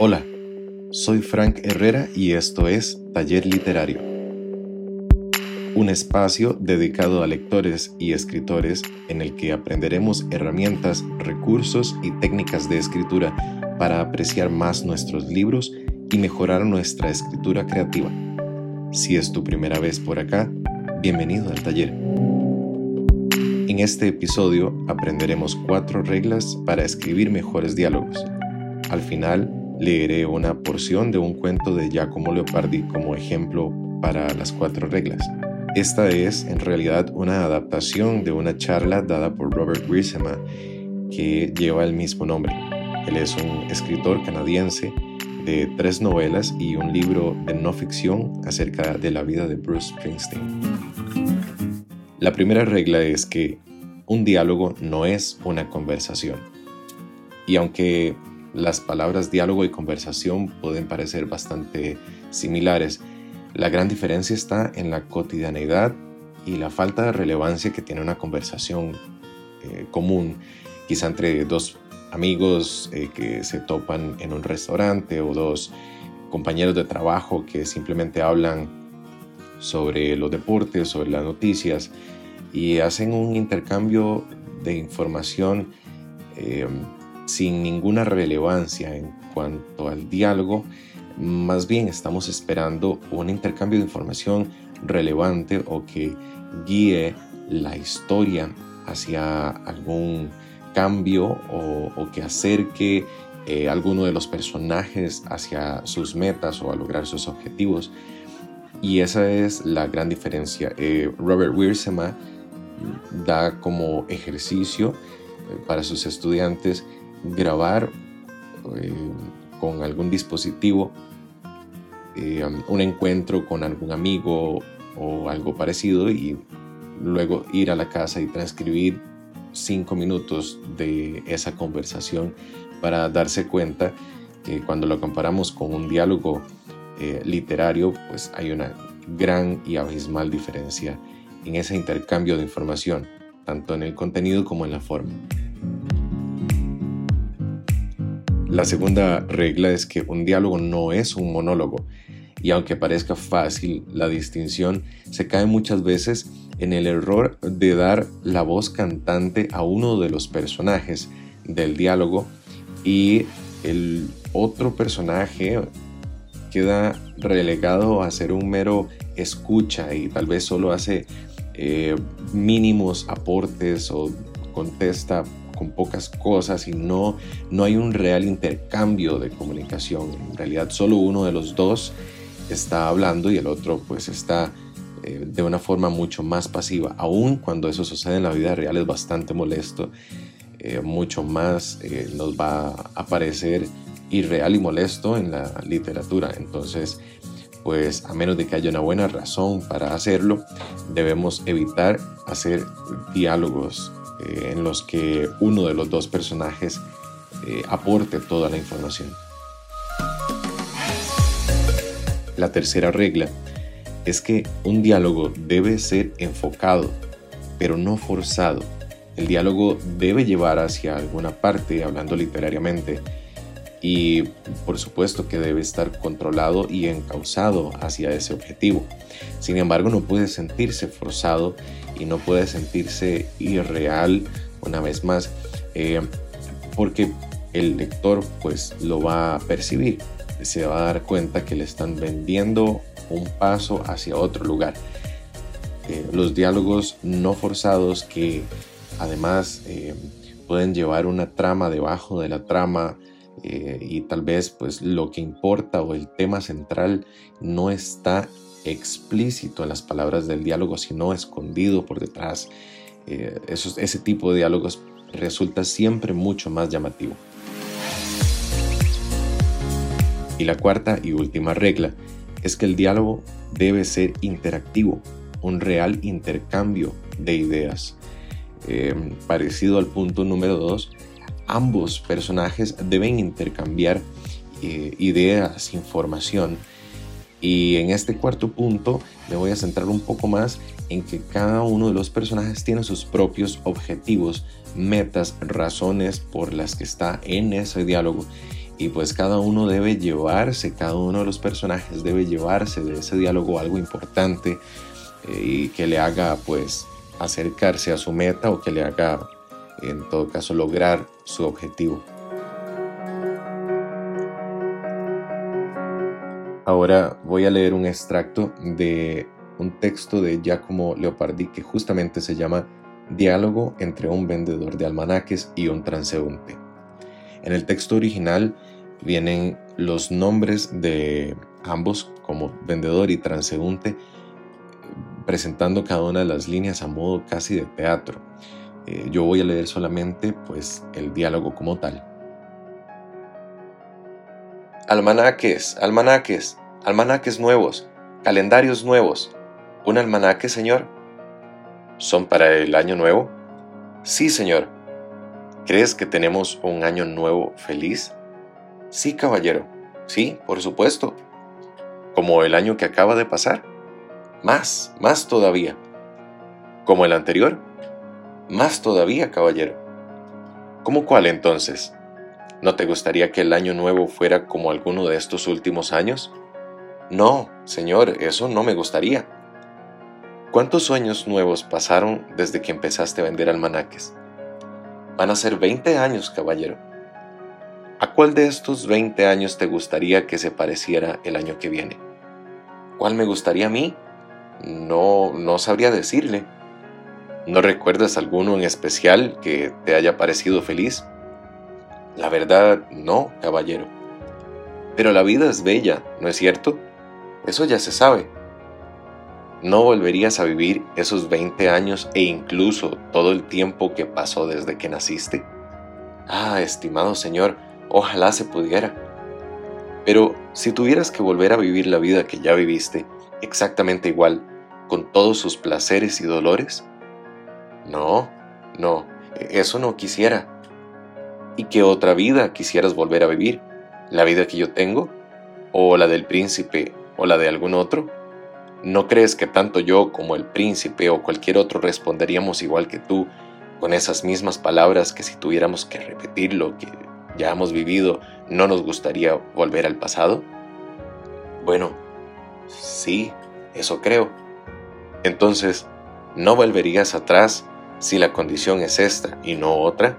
Hola, soy Frank Herrera y esto es Taller Literario, un espacio dedicado a lectores y escritores en el que aprenderemos herramientas, recursos y técnicas de escritura para apreciar más nuestros libros y mejorar nuestra escritura creativa. Si es tu primera vez por acá, bienvenido al taller. En este episodio aprenderemos cuatro reglas para escribir mejores diálogos. Al final, leeré una porción de un cuento de Giacomo Leopardi como ejemplo para las cuatro reglas. Esta es en realidad una adaptación de una charla dada por Robert Grisema que lleva el mismo nombre. Él es un escritor canadiense de tres novelas y un libro de no ficción acerca de la vida de Bruce Springsteen. La primera regla es que un diálogo no es una conversación. Y aunque las palabras diálogo y conversación pueden parecer bastante similares, la gran diferencia está en la cotidianidad y la falta de relevancia que tiene una conversación eh, común, quizá entre dos amigos eh, que se topan en un restaurante o dos compañeros de trabajo que simplemente hablan sobre los deportes, sobre las noticias y hacen un intercambio de información eh, sin ninguna relevancia en cuanto al diálogo. Más bien estamos esperando un intercambio de información relevante o que guíe la historia hacia algún cambio o, que acerque eh, alguno de los personajes hacia sus metas o a lograr sus objetivos. Y esa es la gran diferencia. Eh, Robert Wiersema da como ejercicio eh, para sus estudiantes grabar con algún dispositivo un encuentro con algún amigo o algo parecido y luego ir a la casa y transcribir cinco minutos de esa conversación para darse cuenta que cuando lo comparamos con un diálogo eh, literario, pues hay una gran y abismal diferencia en ese intercambio de información, tanto en el contenido como en la forma. La segunda regla es que un diálogo no es un monólogo, y aunque parezca fácil la distinción, se cae muchas veces en el error de dar la voz cantante a uno de los personajes del diálogo y el otro personaje queda relegado a ser un mero escucha y tal vez solo hace eh, mínimos aportes o contesta con pocas cosas y no, no hay un real intercambio de comunicación. En realidad solo uno de los dos está hablando y el otro pues está eh, de una forma mucho más pasiva. Aún cuando eso sucede en la vida real es bastante molesto, eh, mucho más eh, nos va a parecer irreal y molesto en la literatura. Entonces, pues a menos de que haya una buena razón para hacerlo, debemos evitar hacer diálogos en los que uno de los dos personajes aporte toda la información. La tercera regla es que un diálogo debe ser enfocado, pero no forzado. El diálogo debe llevar hacia alguna parte, hablando literariamente, y por supuesto que debe estar controlado y encauzado hacia ese objetivo. Sin embargo, no puede sentirse forzado y no puede sentirse irreal una vez más, eh, porque el lector pues lo va a percibir se va a dar cuenta que le están vendiendo un paso hacia otro lugar. Eh, los diálogos no forzados que además eh, pueden llevar una trama debajo de la trama eh, y tal vez pues lo que importa o el tema central no está explícito en las palabras del diálogo sino escondido por detrás. ese tipo de diálogos resulta siempre mucho más llamativo. Y la cuarta y última regla es que el diálogo debe ser interactivo, un real intercambio de ideas. Eh, parecido al punto número dos, ambos personajes deben intercambiar eh, ideas, información. Y en este cuarto punto me voy a centrar un poco más en que cada uno de los personajes tiene sus propios objetivos, metas, razones por las que está en ese diálogo y pues cada uno debe llevarse, cada uno de los personajes debe llevarse de ese diálogo algo importante eh, y que le haga pues acercarse a su meta o que le haga en todo caso lograr su objetivo. Ahora voy a leer un extracto de un texto de Giacomo Leopardi que justamente se llama Diálogo entre un vendedor de almanaques y un transeúnte. En el texto original vienen los nombres de ambos como vendedor y transeúnte presentando cada una de las líneas a modo casi de teatro. Eh, yo voy a leer solamente pues el diálogo como tal. Almanaques, almanaques, almanaques nuevos, calendarios nuevos. ¿Un almanaque, señor? ¿Son para el año nuevo? Sí, señor. ¿Crees que tenemos un año nuevo feliz? Sí, caballero. Sí, por supuesto. ¿Como el año que acaba de pasar? Más, más todavía. ¿Como el anterior? Más todavía, caballero. ¿Cómo cuál entonces? ¿No te gustaría que el año nuevo fuera como alguno de estos últimos años? No, señor, eso no me gustaría. ¿Cuántos sueños nuevos pasaron desde que empezaste a vender almanaques? Van a ser 20 años, caballero. ¿A cuál de estos 20 años te gustaría que se pareciera el año que viene? ¿Cuál me gustaría a mí? No, no sabría decirle. ¿No recuerdas alguno en especial que te haya parecido feliz? La verdad, no, caballero. Pero la vida es bella, ¿no es cierto? Eso ya se sabe. ¿No volverías a vivir esos 20 años e incluso todo el tiempo que pasó desde que naciste? Ah, estimado señor, ojalá se pudiera. Pero si tuvieras que volver a vivir la vida que ya viviste, exactamente igual, con todos sus placeres y dolores? No, no, eso no quisiera. ¿Y qué otra vida quisieras volver a vivir? ¿La vida que yo tengo? ¿O la del príncipe? ¿O la de algún otro? ¿No crees que tanto yo como el príncipe o cualquier otro responderíamos igual que tú, con esas mismas palabras que si tuviéramos que repetir lo que ya hemos vivido, no nos gustaría volver al pasado? Bueno, sí, eso creo. Entonces, ¿no volverías atrás si la condición es esta y no otra?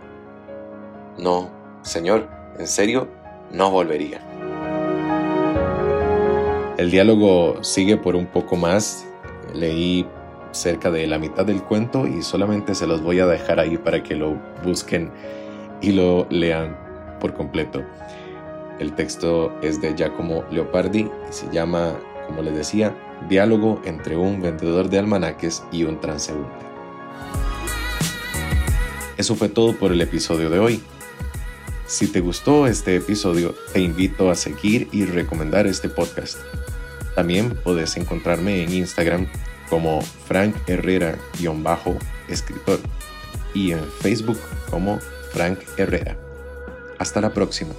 No, Señor, en serio, no volvería. El diálogo sigue por un poco más. Leí cerca de la mitad del cuento y solamente se los voy a dejar ahí para que lo busquen y lo lean por completo. El texto es de Giacomo Leopardi y se llama, como les decía, Diálogo entre un vendedor de almanaques y un transeúnte. Eso fue todo por el episodio de hoy. Si te gustó este episodio, te invito a seguir y recomendar este podcast. También puedes encontrarme en Instagram como Frank Herrera-escritor y en Facebook como Frank Herrera. Hasta la próxima.